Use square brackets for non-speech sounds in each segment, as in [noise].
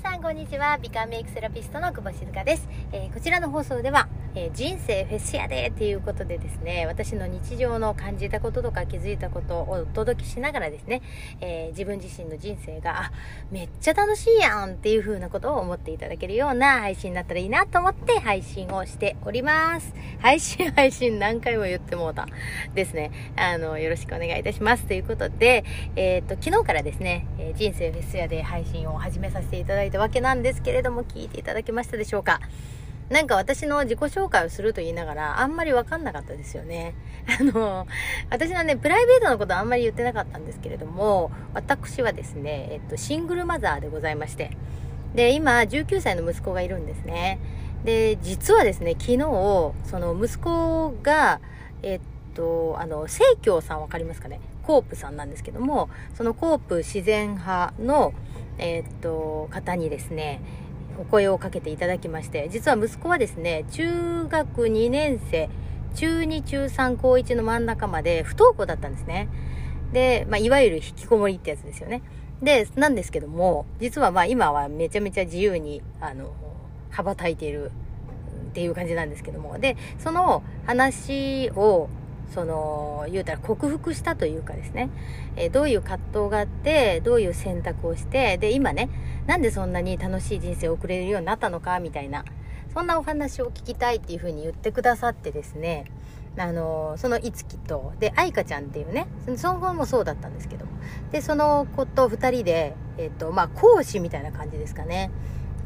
皆さんこんにちは。美観メイクセラピストの久保静香です、えーこちらの放送では、えー人生フェスやでっていうことでですね私の日常の感じたこととか気づいたことをお届けしながらですね、えー自分自身の人生があめっちゃ楽しいやんっていう風なことを思っていただけるような配信になったらいいなと思って配信をしております。配信配信何回も言ってもうたですね。あのよろしくお願いいたします。ということでえっ、と昨日からですね、え人生フェスやで配信を始めさせていただいたわけなんですけれども聞いていただけましたでしょうか？なんか私の自己紹介をすると言いながらあんまりわかんなかったですよね。[laughs] あの、私のね、プライベートのことはあんまり言ってなかったんですけれども、私はですね、えっと、シングルマザーでございまして、で、今、19歳の息子がいるんですね。で、実はですね、昨日、その息子が、えっと、あの、生協さんわかりますかね？コープさんなんですけども、そのコープ自然派の、えっと、方にですね、お声をかけていただきまして、実は息子はですね、中学2年生、中2、中3、高1の真ん中まで不登校だったんですね。で、まあ、いわゆる引きこもりってやつですよね。で、なんですけども、実はまあ今はめちゃめちゃ自由に、あの、羽ばたいているっていう感じなんですけども。で、その話を、その、言うたら克服したというかですね、えーどういう葛藤があって、どういう選択をして、で、今ね、なんでそんなに楽しい人生を送れるようになったのか、みたいな、そんなお話を聞きたいっていうふうに言ってくださってですね、あのそのいつきと、で、愛花ちゃんっていうね、そのその子もそうだったんですけど、で、その子と二人で、えっ、と、まあ、講師みたいな感じですかね。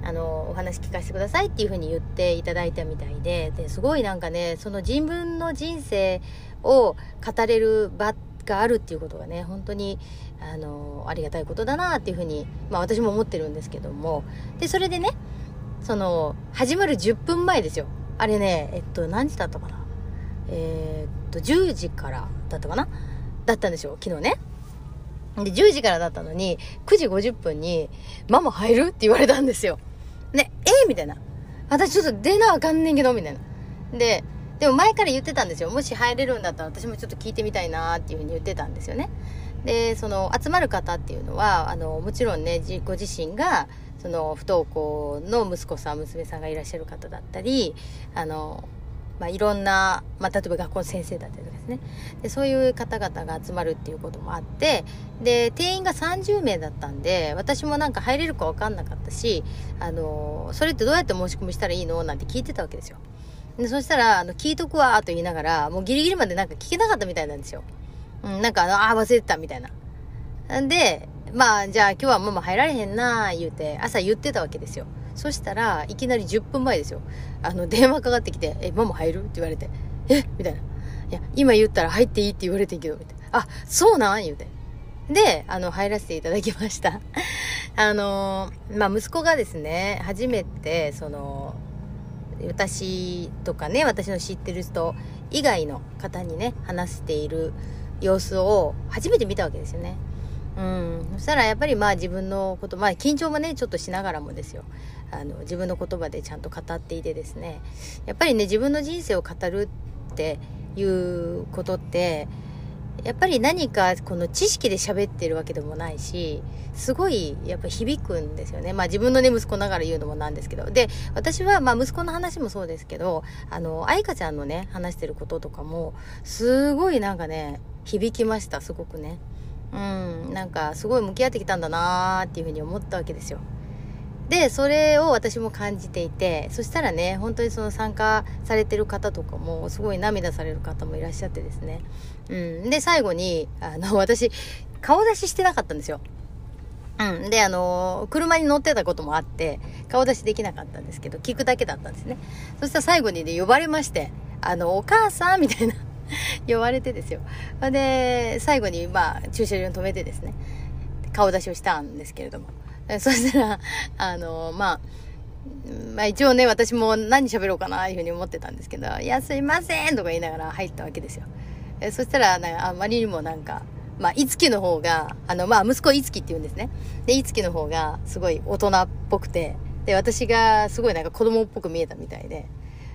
あの、お話聞かせてくださいっていうふうに言っていただいたみたいで、で、すごいなんかね、その自分の人生を語れる場があるっていうことがね、本当に、あの、ありがたいことだなっていうふうに、まあ私も思ってるんですけども、で、それでね、その、始まる10分前ですよ。あれね、えっと、何時だったかな？えーっと、10時からだったかな？だったんですよ、昨日ね。で、10時からだったのに、9時50分に、ママ入るって言われたんですよ。ね、えみたいな。私ちょっと出なあかんねんけど、みたいな。で、でも前から言ってたんですよ。もし入れるんだったら私もちょっと聞いてみたいなっていうふうに言ってたんですよね。で、その集まる方っていうのは、あの、もちろんね、ご自身が、その不登校の息子さん、娘さんがいらっしゃる方だったり、あの、まあ、いろんな、まあ、例えば学校の先生だったりとかですね。で、そういう方々が集まるっていうこともあって、で、定員が30名だったんで、私もなんか入れるかわかんなかったし、あの、それってどうやって申し込みしたらいいの？なんて聞いてたわけですよ。で、そしたら、あの、聞いとくわーと言いながら、もうギリギリまでなんか聞けなかったみたいなんですよ。うん、なんかあの、あ忘れてたみたいな。んで、まあ、じゃあ今日はママ入られへんなー言うて、朝言ってたわけですよ。そしたらいきなり10分前ですよ。あの、電話かかってきて、え、ママ入る？って言われて、え？みたいな。いや、今言ったら入っていいって言われてんけど、みたいな。あ、そうなん？言うて。で、あの、入らせていただきました。あのーまあ、息子がですね、初めて、その、私とかね、私の知ってる人以外の方にね、話している様子を初めて見たわけですよね。うん。そしたらやっぱりまあ自分のこと、まあ緊張もね、ちょっとしながらもですよ。あの、自分の言葉でちゃんと語っていてですね。やっぱりね、自分の人生を語るっていうことって、やっぱり何かこの知識で喋ってるわけでもないし、すごいやっぱ響くんですよね。まあ自分のね、息子ながら言うのもなんですけど。で、私はまあ息子の話もそうですけど、あの、愛花ちゃんのね、話してることとかも、すごいなんかね、響きました、すごくね。うん、なんかすごい向き合ってきたんだなーっていうふうに思ったわけですよ。で、それを私も感じていて、そしたらね、本当にその参加されてる方とかも、すごい涙される方もいらっしゃってですね。うん。で、最後に、あの、私、顔出ししてなかったんですよ。うん。で、あの、車に乗ってたこともあって、顔出しできなかったんですけど、聞くだけだったんですね。そしたら最後にね、呼ばれまして、あの、お母さんみたいな、[laughs] 呼ばれてですよ。で、最後に、まあ、駐車場に止めてですね、顔出しをしたんですけれども。え [laughs] そしたら、あの、まあ、まあ一応ね、私も何喋ろうかな、いうふうに思ってたんですけど、いや、すいませんとか言いながら入ったわけですよ。えそしたら、なあまりにもなんか、まあ、いつきの方が、あの、まあ、息子いつきって言うんですね。で、いつきの方が、すごい大人っぽくて、で、私がすごいなんか子供っぽく見えたみたいで、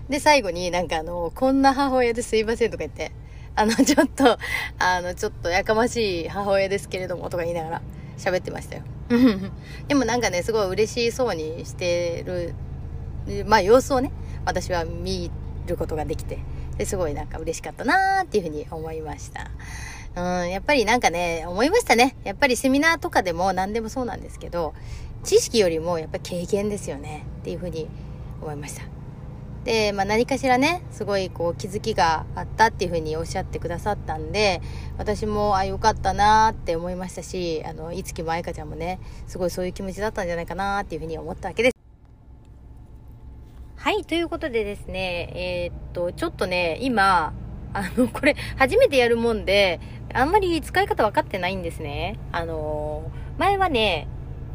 で、最後になんかあの、こんな母親ですいませんとか言って、あの、ちょっと、あの、ちょっとやかましい母親ですけれども、とか言いながら喋ってましたよ。[laughs] でもなんかね、すごい嬉しそうにしてる、まあ様子をね、私は見ることができて、ですごいなんか嬉しかったなーっていうふうに思いました。うん、やっぱりなんかね、思いましたね。やっぱりセミナーとかでも何でもそうなんですけど、知識よりもやっぱり経験ですよねっていうふうに思いました。で、まあ、何かしらね、すごいこう気づきがあったっていうふうにおっしゃってくださったんで、私も、あ、よかったなって思いましたし、あの、いつきも愛花ちゃんもね、すごいそういう気持ちだったんじゃないかなっていうふうに思ったわけです。はい、ということでですね、えー、っと、ちょっとね、今、あの、これ、初めてやるもんで、あんまり使い方分かってないんですね。あの前はね、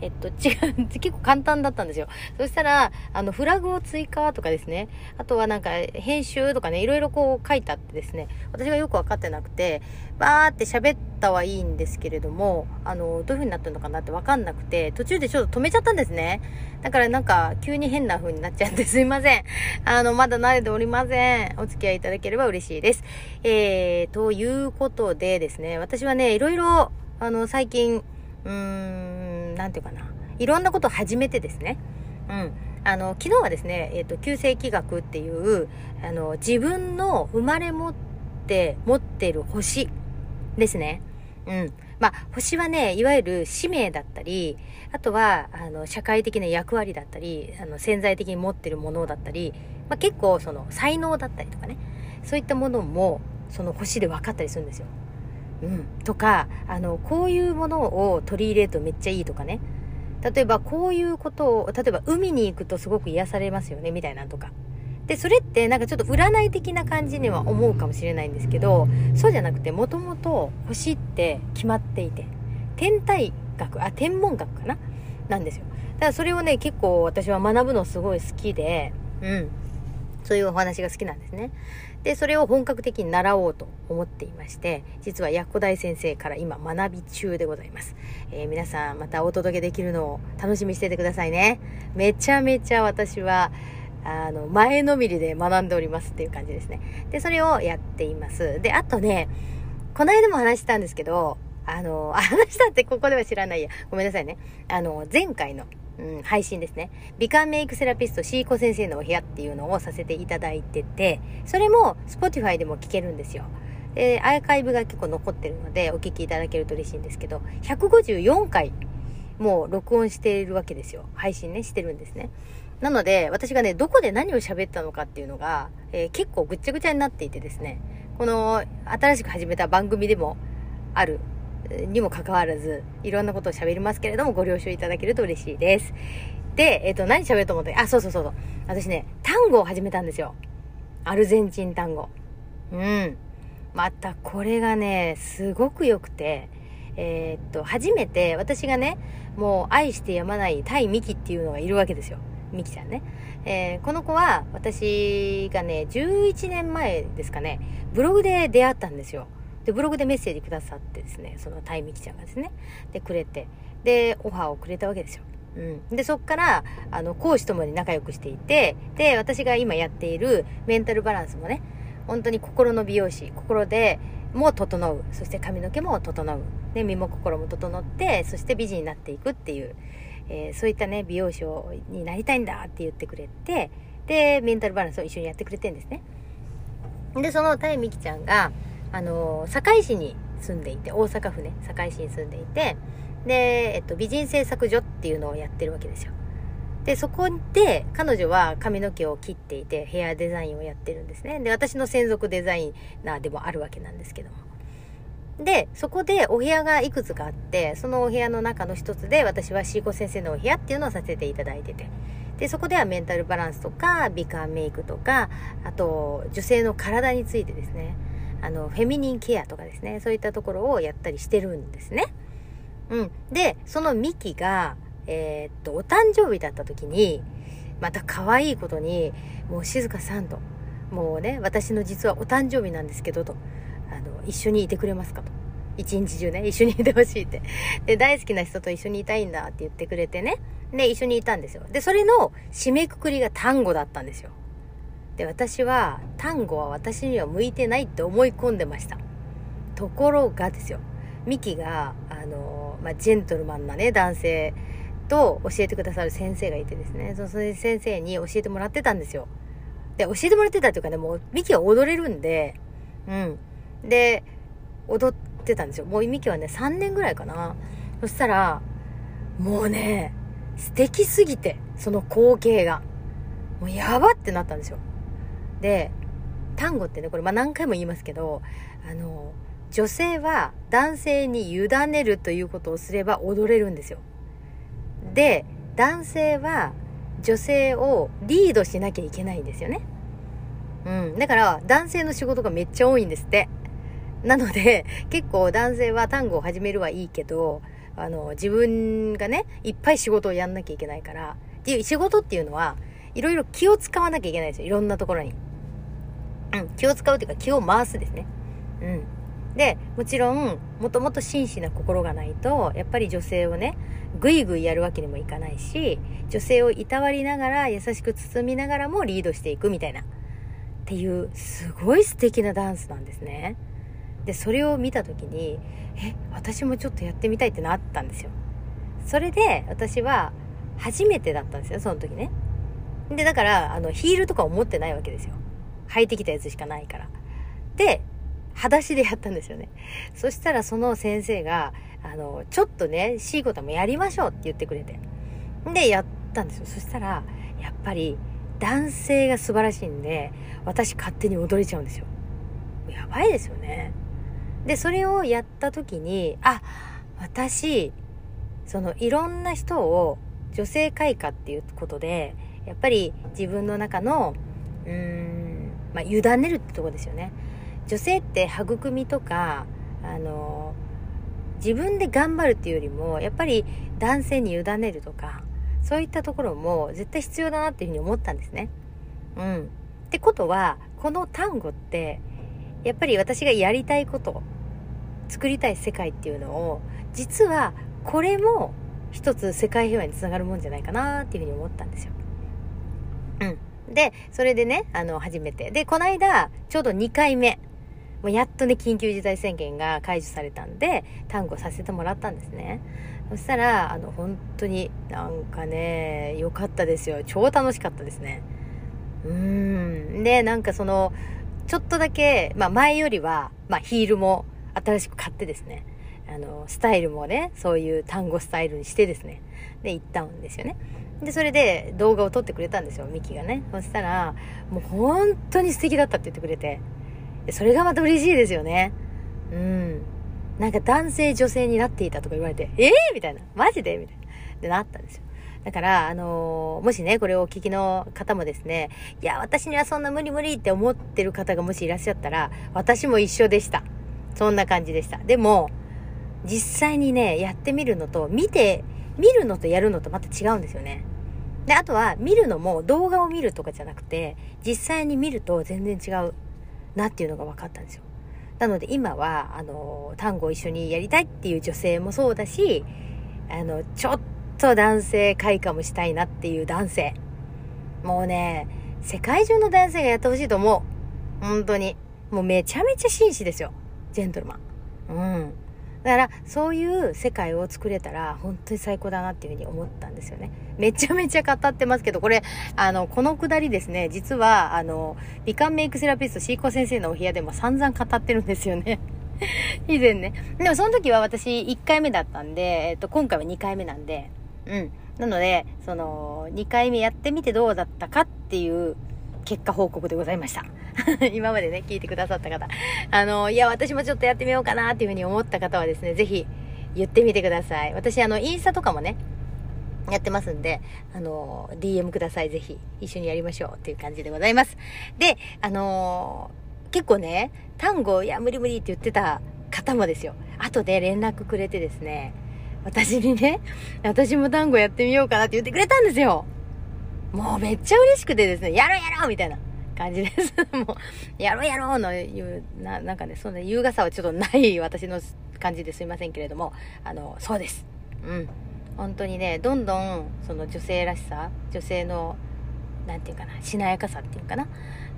えっと、[laughs] 違う、結構簡単だったんですよ。そしたら、あの、フラグを追加とかですね、あとはなんか、編集とかね、いろいろこう書いてあってですね、私がよくわかってなくて、バーって喋ったはいいんですけれども、あの、どういう風になってるのかなってわかんなくて、途中でちょっと止めちゃったんですね。だからなんか、急に変な風になっちゃってすいません。あの、まだ慣れておりません。お付き合いいただければ嬉しいです。えー、ということでですね、私はね、いろいろ、あの、最近、うーん、なんていうかな。いろんなことを始めてですね。うん。あの、昨日はですね、えっ、ー、と、旧世紀学っていう、あの、自分の生まれ持って、持ってる星ですね。うん。まあ、星はね、いわゆる使命だったり、あとは、あの、社会的な役割だったり、あの、潜在的に持ってるものだったり、まあ、結構、その、才能だったりとかね、そういったものも、その星で分かったりするんですよ。うん、とかあのこういうものを取り入れるとめっちゃいいとかね。例えばこういうことを例えば海に行くとすごく癒されますよねみたいなとか。でそれってなんかちょっと占い的な感じには思うかもしれないんですけどそうじゃなくてもともと星って決まっていて天体学あ天文学かな？なんですよ。だからそれをね結構私は学ぶのすごい好きでうん。そういうお話が好きなんですね。で、それを本格的に習おうと思っていまして、実は薬庫大先生から今学び中でございます。えー、皆さんまたお届けできるのを楽しみにしててくださいね。めちゃめちゃ私は、あの、前のめりで学んでおりますっていう感じですね。で、それをやっています。で、あとね、この間も話したんですけど、あの、[laughs] 話したってここでは知らないや。ごめんなさいね。あの、前回のうん、配信ですね。美観メイクセラピストシーコ先生のお部屋っていうのをさせていただいてて、それも Spotify でも聞けるんですよ。で、アーカイブが結構残ってるので、お聞きいただけると嬉しいんですけど、154回もう録音しているわけですよ。配信ね、してるんですね。なので、私がね、どこで何を喋ったのかっていうのが、えー、結構ぐっちゃぐちゃになっていてですね、この新しく始めた番組でもあるにもかかわらず、いろんなことを喋りますけれども、ご了承いただけると嬉しいです。で、えっ、ー、と、何喋ると思ってあ、そうそうそうそう。私ね、単語を始めたんですよ。アルゼンチン単語。うん。また、これがね、すごく良くて、えー、っと、初めて私がね、もう愛してやまないタイミキっていうのがいるわけですよ。ミキちゃんね。えー、この子は私がね、11年前ですかね、ブログで出会ったんですよ。で、ブログでメッセージくださってですね、そのタイミキちゃんがですね、で、くれて、で、オファーをくれたわけですよ。うん。で、そっから、あの、講師ともに仲良くしていて、で、私が今やっているメンタルバランスもね、本当に心の美容師、心でも整う、そして髪の毛も整う、で、身も心も整って、そして美人になっていくっていう、えー、そういったね、美容師になりたいんだって言ってくれて、で、メンタルバランスを一緒にやってくれてんですね。で、そのタイミキちゃんが、あの、堺市に住んでいて、大阪府ね、堺市に住んでいて、で、えっと、美人製作所っていうのをやってるわけですよ。で、そこで、彼女は髪の毛を切っていて、ヘアデザインをやってるんですね。で、私の専属デザイナーでもあるわけなんですけども。で、そこでお部屋がいくつかあって、そのお部屋の中の一つで、私はシーコ先生のお部屋っていうのをさせていただいてて。で、そこではメンタルバランスとか、美顔メイクとか、あと、女性の体についてですね。あの、フェミニンケアとかですね、そういったところをやったりしてるんですね。うん。で、そのミキが、えー、っと、お誕生日だった時に、また可愛いことに、もう静香さんと、もうね、私の実はお誕生日なんですけど、と、あの、一緒にいてくれますかと。一日中ね、一緒にいてほしいって。で、大好きな人と一緒にいたいんだって言ってくれてね。で、一緒にいたんですよ。で、それの締めくくりが単語だったんですよ。で、私は、単語は私には向いてないって思い込んでました。ところがですよ、ミキが、あの、まあ、ジェントルマンなね、男性と教えてくださる先生がいてですね、その先生に教えてもらってたんですよ。で、教えてもらってたというかね、もうミキは踊れるんで、うん。で、踊ってたんですよ。もうミキはね、3年ぐらいかな。そしたら、もうね、素敵すぎて、その光景が。もうやばってなったんですよ。で、単語ってね、これまあ何回も言いますけど、あの、女性は男性に委ねるということをすれば踊れるんですよ。で、男性は女性をリードしなきゃいけないんですよね。うん。だから男性の仕事がめっちゃ多いんですって。なので、結構男性は単語を始めるはいいけど、あの、自分がね、いっぱい仕事をやんなきゃいけないから、っていう仕事っていうのは、いろいろ気を使わなきゃいけないんですよ。いろんなところに。うん。気を使うっていうか気を回すですね。うん。で、もちろん、もともと真摯な心がないと、やっぱり女性をね、ぐいぐいやるわけにもいかないし、女性をいたわりながら、優しく包みながらもリードしていくみたいな。っていう、すごい素敵なダンスなんですね。で、それを見た時に、え、私もちょっとやってみたいってなったんですよ。それで、私は、初めてだったんですよ、その時ね。で、だから、あの、ヒールとか思ってないわけですよ。履いてきたやつしかないから。で、裸足でやったんですよね。そしたらその先生が、あの、ちょっとね、シーコタもやりましょうって言ってくれて。で、やったんですよ。そしたら、やっぱり、男性が素晴らしいんで、私勝手に踊れちゃうんですよ。やばいですよね。で、それをやった時に、あ、私、そのいろんな人を女性開花っていうことで、やっぱり自分の中の、うーん、まあ、委ねるってとこですよね。女性って育みとか、あの、自分で頑張るっていうよりも、やっぱり男性に委ねるとか、そういったところも絶対必要だなっていうふうに思ったんですね。うん。ってことは、この単語って、やっぱり私がやりたいこと、作りたい世界っていうのを、実はこれも一つ世界平和につながるもんじゃないかなっていうふうに思ったんですよ。で、それでね、あの、初めて。で、この間、ちょうど2回目。もうやっとね、緊急事態宣言が解除されたんで、単語させてもらったんですね。そしたら、あの、本当になんかね、良かったですよ。超楽しかったですね。うーん。で、なんかその、ちょっとだけ、まあ前よりは、まあヒールも新しく買ってですね、あの、スタイルもね、そういう単語スタイルにしてですね、で、行ったんですよね。で、それで動画を撮ってくれたんですよ、ミキがね。そしたら、もう本当に素敵だったって言ってくれて。それがまた嬉しいですよね。うん。なんか男性女性になっていたとか言われて、ええー、みたいな。マジで？みたいな。で、なったんですよ。だから、あのー、もしね、これをお聞きの方もですね、いや、私にはそんな無理無理って思ってる方がもしいらっしゃったら、私も一緒でした。そんな感じでした。でも、実際にね、やってみるのと、見て、見るのとやるのとまた違うんですよね。で、あとは、見るのも動画を見るとかじゃなくて、実際に見ると全然違うなっていうのが分かったんですよ。なので今は、あの、単語を一緒にやりたいっていう女性もそうだし、あの、ちょっと男性開花もしたいなっていう男性。もうね、世界中の男性がやってほしいと思う。本当に。もうめちゃめちゃ紳士ですよ。ジェントルマン。うん。だから、そういう世界を作れたら、本当に最高だなっていうふうに思ったんですよね。めちゃめちゃ語ってますけど、これ、あの、このくだりですね、実は、あの、美観メイクセラピスト、シーコ先生のお部屋でも散々語ってるんですよね。[laughs] 以前ね。でも、その時は私1回目だったんで、えっと、今回は2回目なんで、うん。なので、その、2回目やってみてどうだったかっていう結果報告でございました。[laughs] 今までね、聞いてくださった方。あの、いや、私もちょっとやってみようかなっていうふうに思った方はですね、ぜひ言ってみてください。私、あの、インスタとかもね、やってますんで、あの、DM ください。ぜひ、一緒にやりましょうっていう感じでございます。で、あの結構ね、単語、いや、無理無理って言ってた方もですよ。後で連絡くれてですね、私にね、私も単語やってみようかなって言ってくれたんですよ。もうめっちゃ嬉しくてですね、やろうやろうみたいな。感じです。[laughs] もう、やろうやろうのいう、な、なんかね、そんな優雅さはちょっとない私の感じですいませんけれども、あの、そうです。うん。本当にね、どんどん、その女性らしさ、女性の、なんていうかな、しなやかさっていうかな。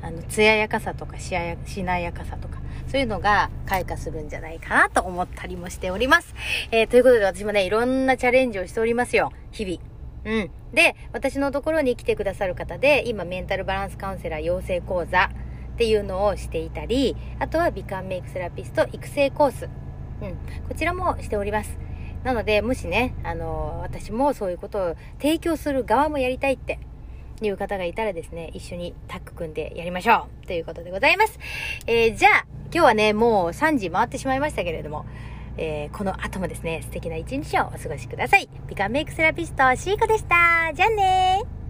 あの、艶やかさとかしやしなやかさとか、そういうのが開花するんじゃないかなと思ったりもしております。えー、ということで私もね、いろんなチャレンジをしておりますよ。日々。うん。で、私のところに来てくださる方で、今メンタルバランスカウンセラー養成講座っていうのをしていたり、あとは美観メイクセラピスト育成コース。うん。こちらもしております。なので、もしね、あの、私もそういうことを提供する側もやりたいっていう方がいたらですね、一緒にタッグ組んでやりましょうということでございます。えー、じゃあ、今日はね、もう3時回ってしまいましたけれども、えー、この後もですね、素敵な一日をお過ごしください。美顔メイクセラピスト、シーコでした。じゃあねー。